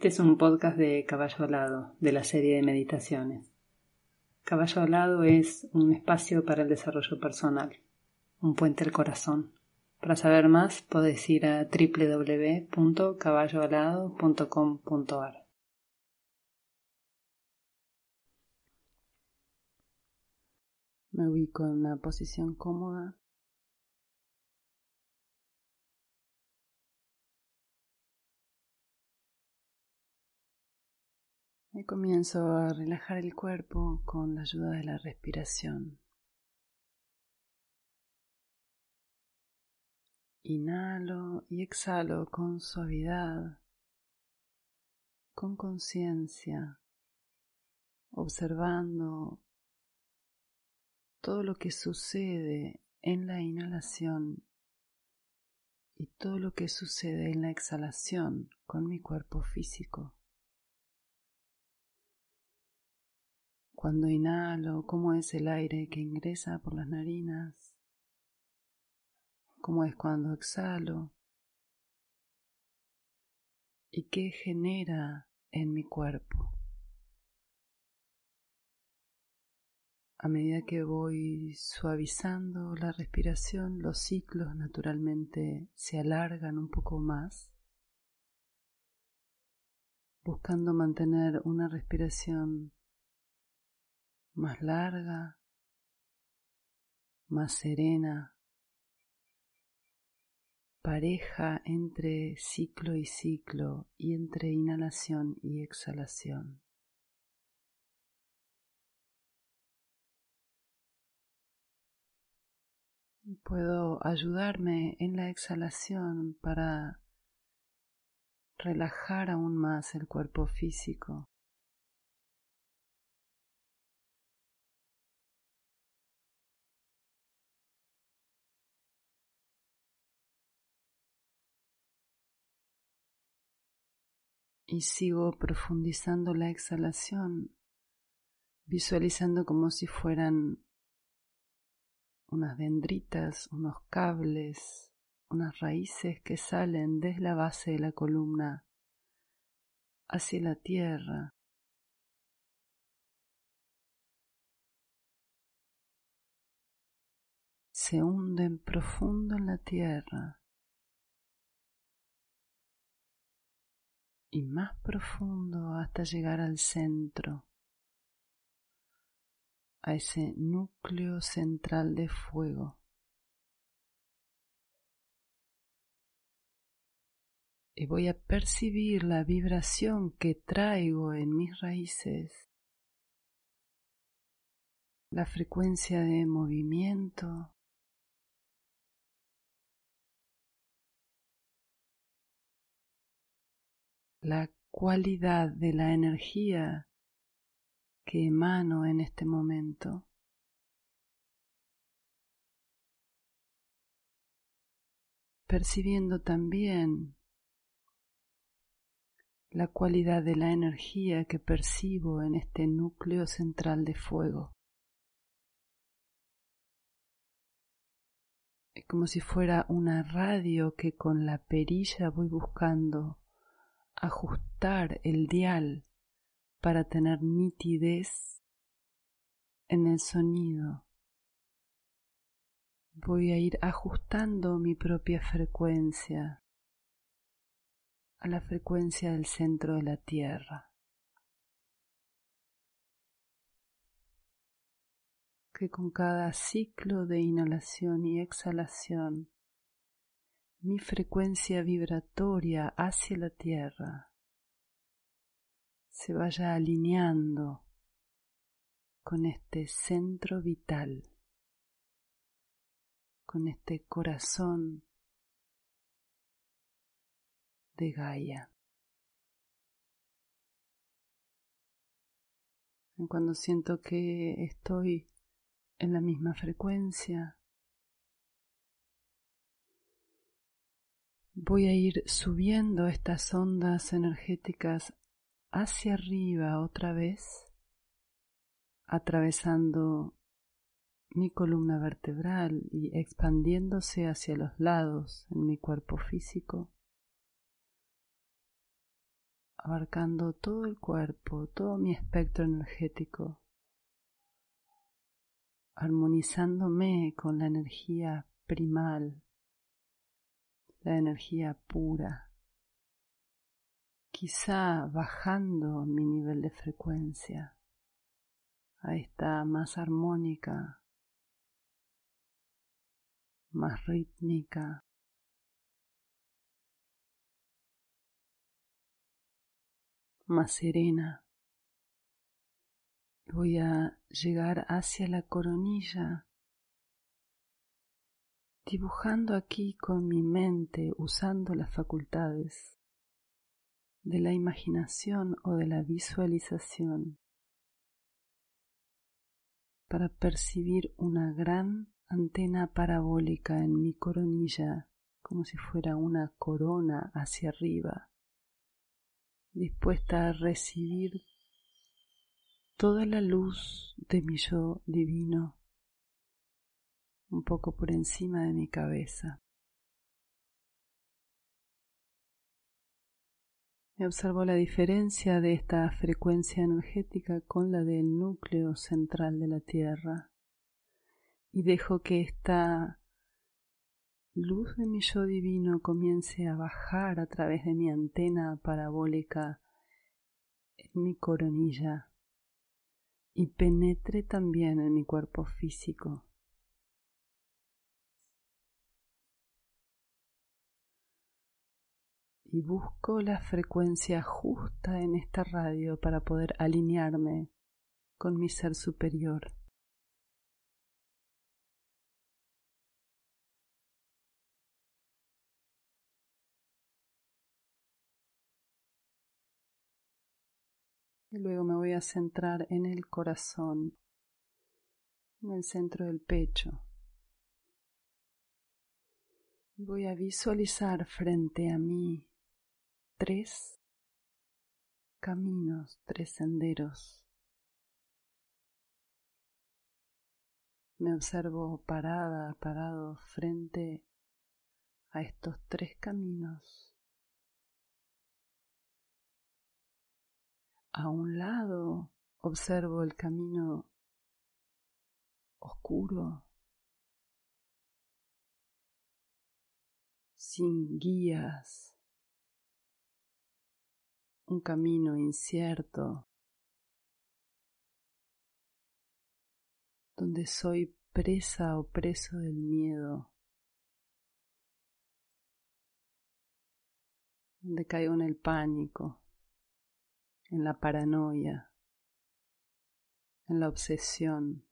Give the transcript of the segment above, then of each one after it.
Este es un podcast de Caballo Alado, de la serie de meditaciones. Caballo Alado es un espacio para el desarrollo personal, un puente al corazón. Para saber más, podés ir a www.caballoalado.com.ar. Me ubico en una posición cómoda. Y comienzo a relajar el cuerpo con la ayuda de la respiración. Inhalo y exhalo con suavidad, con conciencia, observando todo lo que sucede en la inhalación y todo lo que sucede en la exhalación con mi cuerpo físico. Cuando inhalo, cómo es el aire que ingresa por las narinas, cómo es cuando exhalo y qué genera en mi cuerpo. A medida que voy suavizando la respiración, los ciclos naturalmente se alargan un poco más, buscando mantener una respiración más larga, más serena, pareja entre ciclo y ciclo y entre inhalación y exhalación. Puedo ayudarme en la exhalación para relajar aún más el cuerpo físico. Y sigo profundizando la exhalación, visualizando como si fueran unas dendritas, unos cables, unas raíces que salen desde la base de la columna hacia la tierra. Se hunden profundo en la tierra. Y más profundo hasta llegar al centro, a ese núcleo central de fuego. Y voy a percibir la vibración que traigo en mis raíces, la frecuencia de movimiento, la cualidad de la energía que emano en este momento. Percibiendo también la cualidad de la energía que percibo en este núcleo central de fuego. Es como si fuera una radio que con la perilla voy buscando ajustar el dial para tener nitidez en el sonido. Voy a ir ajustando mi propia frecuencia a la frecuencia del centro de la Tierra. Que con cada ciclo de inhalación y exhalación mi frecuencia vibratoria hacia la tierra se vaya alineando con este centro vital, con este corazón de Gaia. Cuando siento que estoy en la misma frecuencia, voy a ir subiendo estas ondas energéticas hacia arriba otra vez, atravesando mi columna vertebral y expandiéndose hacia los lados en mi cuerpo físico, abarcando todo el cuerpo, todo mi espectro energético, armonizándome con la energía primal, la energía pura, quizá bajando mi nivel de frecuencia a esta más armónica más rítmica. más serena. Voy a llegar hacia la coronilla, dibujando aquí con mi mente, usando las facultades de la imaginación o de la visualización para percibir una gran antena parabólica en mi coronilla, como si fuera una corona hacia arriba, dispuesta a recibir toda la luz de mi yo divino, un poco por encima de mi cabeza. Me observo la diferencia de esta frecuencia energética con la del núcleo central de la Tierra y dejo que esta luz de mi yo divino comience a bajar a través de mi antena parabólica en mi coronilla y penetre también en mi cuerpo físico. Y busco la frecuencia justa en esta radio para poder alinearme con mi ser superior. Y luego me voy a centrar en el corazón, en el centro del pecho. Voy a visualizar frente a mí tres caminos, tres senderos. Me observo parada, parado frente a estos tres caminos. A un lado observo el camino oscuro, sin guías, un camino incierto, donde soy presa o preso del miedo, donde caigo en el pánico en la paranoia, en la obsesión,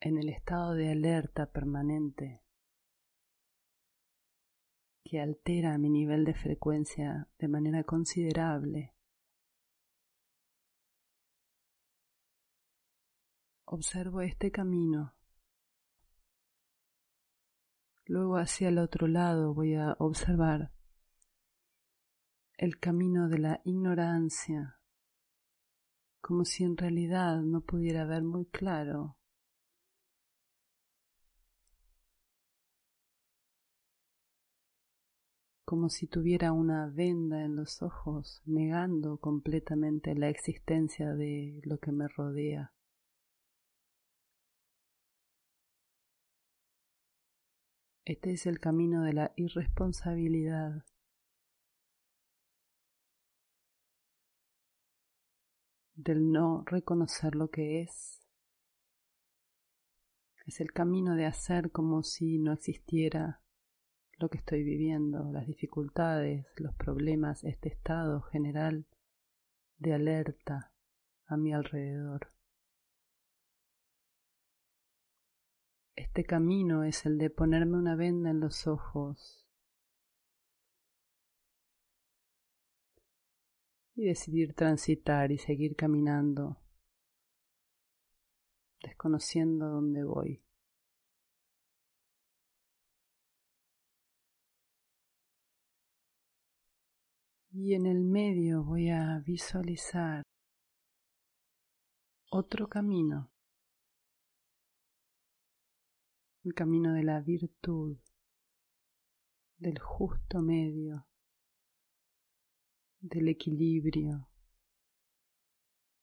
en el estado de alerta permanente que altera mi nivel de frecuencia de manera considerable. Observo este camino. Luego hacia el otro lado voy a observar el camino de la ignorancia, como si en realidad no pudiera ver muy claro. Como si tuviera una venda en los ojos, negando completamente la existencia de lo que me rodea. Este es el camino de la irresponsabilidad. del no reconocer lo que es. Es el camino de hacer como si no existiera lo que estoy viviendo, las dificultades, los problemas, este estado general de alerta a mi alrededor. Este camino es el de ponerme una venda en los ojos y decidir transitar y seguir caminando, desconociendo dónde voy. Y en el medio voy a visualizar otro camino, el camino de la virtud, del justo medio, del equilibrio,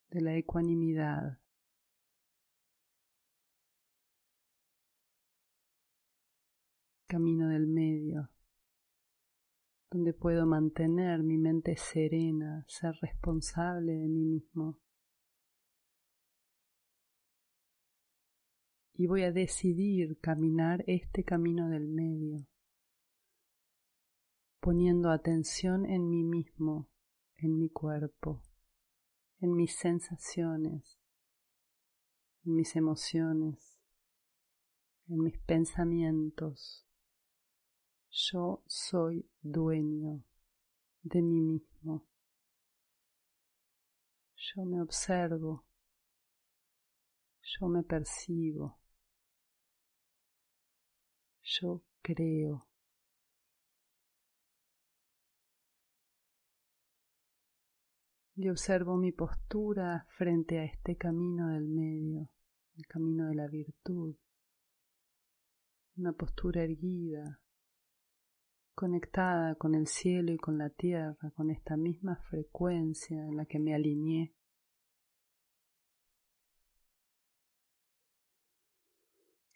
de la ecuanimidad. Camino del medio, donde puedo mantener mi mente serena, ser responsable de mí mismo. Y voy a decidir caminar este camino del medio, poniendo atención en mí mismo, en mi cuerpo, en mis sensaciones, en mis emociones, en mis pensamientos. Yo soy dueño de mí mismo. Yo me observo. Yo me percibo. Yo creo. Y observo mi postura frente a este camino del medio, el camino de la virtud. Una postura erguida, conectada con el cielo y con la tierra, con esta misma frecuencia en la que me alineé.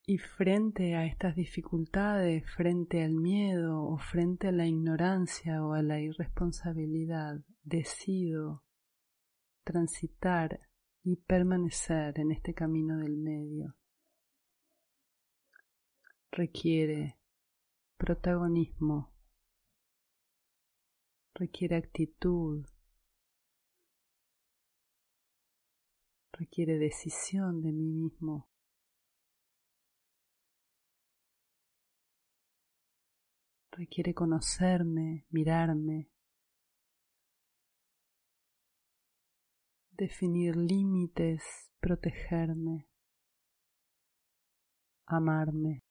Y frente a estas dificultades, frente al miedo o frente a la ignorancia o a la irresponsabilidad, decido transitar y permanecer en este camino del medio. Requiere protagonismo, requiere actitud, requiere decisión de mí mismo. Requiere conocerme, mirarme, definir límites, protegerme, amarme.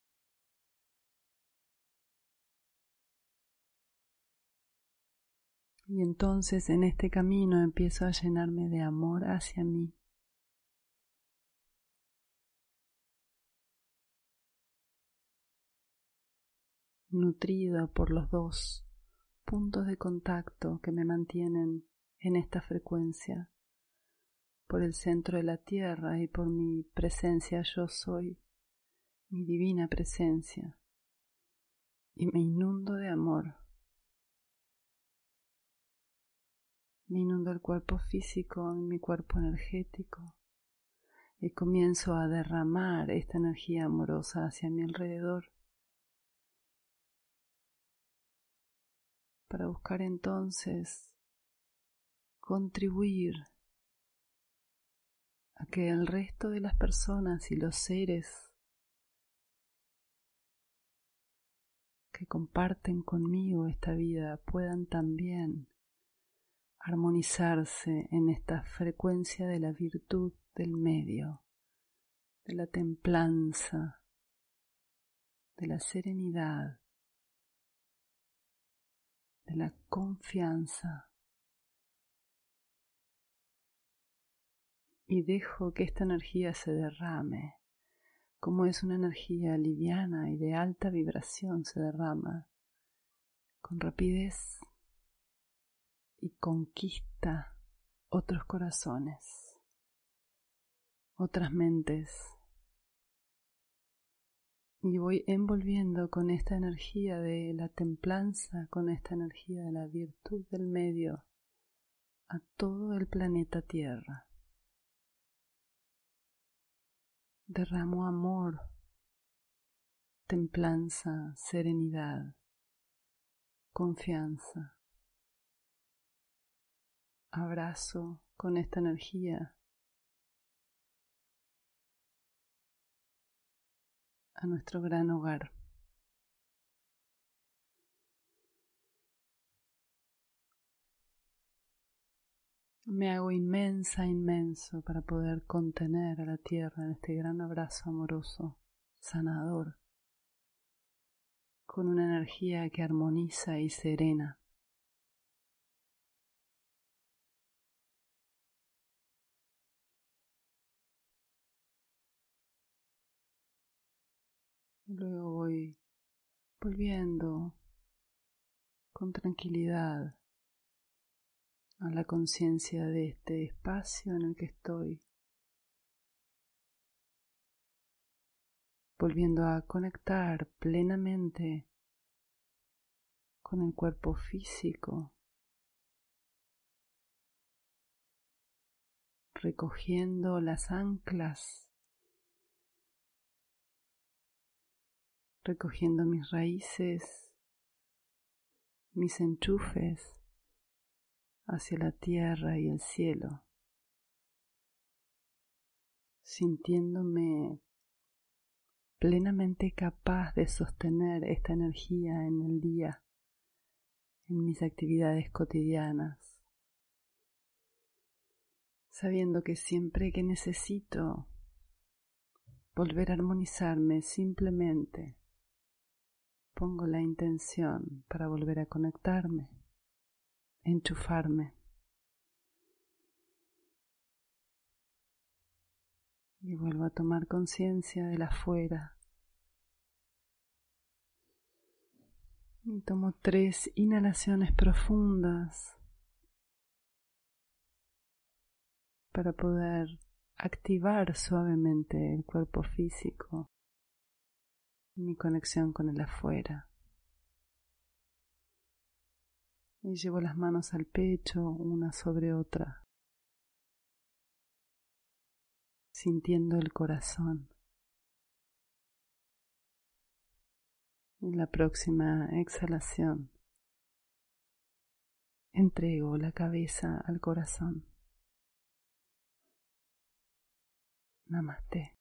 Y entonces en este camino empiezo a llenarme de amor hacia mí. nutrido por los dos puntos de contacto que me mantienen en esta frecuencia, por el centro de la tierra y por mi presencia yo soy, mi divina presencia, y me inundo de amor. Me inundo el cuerpo físico y mi cuerpo energético. Y comienzo a derramar esta energía amorosa hacia mi alrededor. Para buscar entonces contribuir a que el resto de las personas y los seres que comparten conmigo esta vida puedan también armonizarse en esta frecuencia de la virtud del medio, de la templanza, de la serenidad, de la confianza. Y dejo que esta energía se derrame, como es una energía liviana y de alta vibración se derrama con rapidez y conquista otros corazones, otras mentes. Y voy envolviendo con esta energía de la templanza, con esta energía de la virtud del medio, a todo el planeta Tierra. Derramo amor, templanza, serenidad, confianza abrazo con esta energía a nuestro gran hogar. Me hago inmensa, inmenso para poder contener a la tierra en este gran abrazo amoroso, sanador, con una energía que armoniza y serena. Luego voy volviendo con tranquilidad a la conciencia de este espacio en el que estoy, volviendo a conectar plenamente con el cuerpo físico, recogiendo las anclas, recogiendo mis raíces, mis enchufes hacia la tierra y el cielo, sintiéndome plenamente capaz de sostener esta energía en el día, en mis actividades cotidianas, sabiendo que siempre que necesito volver a armonizarme simplemente pongo la intención para volver a conectarme enchufarme. Y vuelvo a tomar conciencia del afuera. Y tomo tres inhalaciones profundas para poder activar suavemente el cuerpo físico, mi conexión con el afuera. y llevo las manos al pecho una sobre otra, sintiendo el corazón. En la próxima exhalación, entrego la cabeza al corazón. Namaste.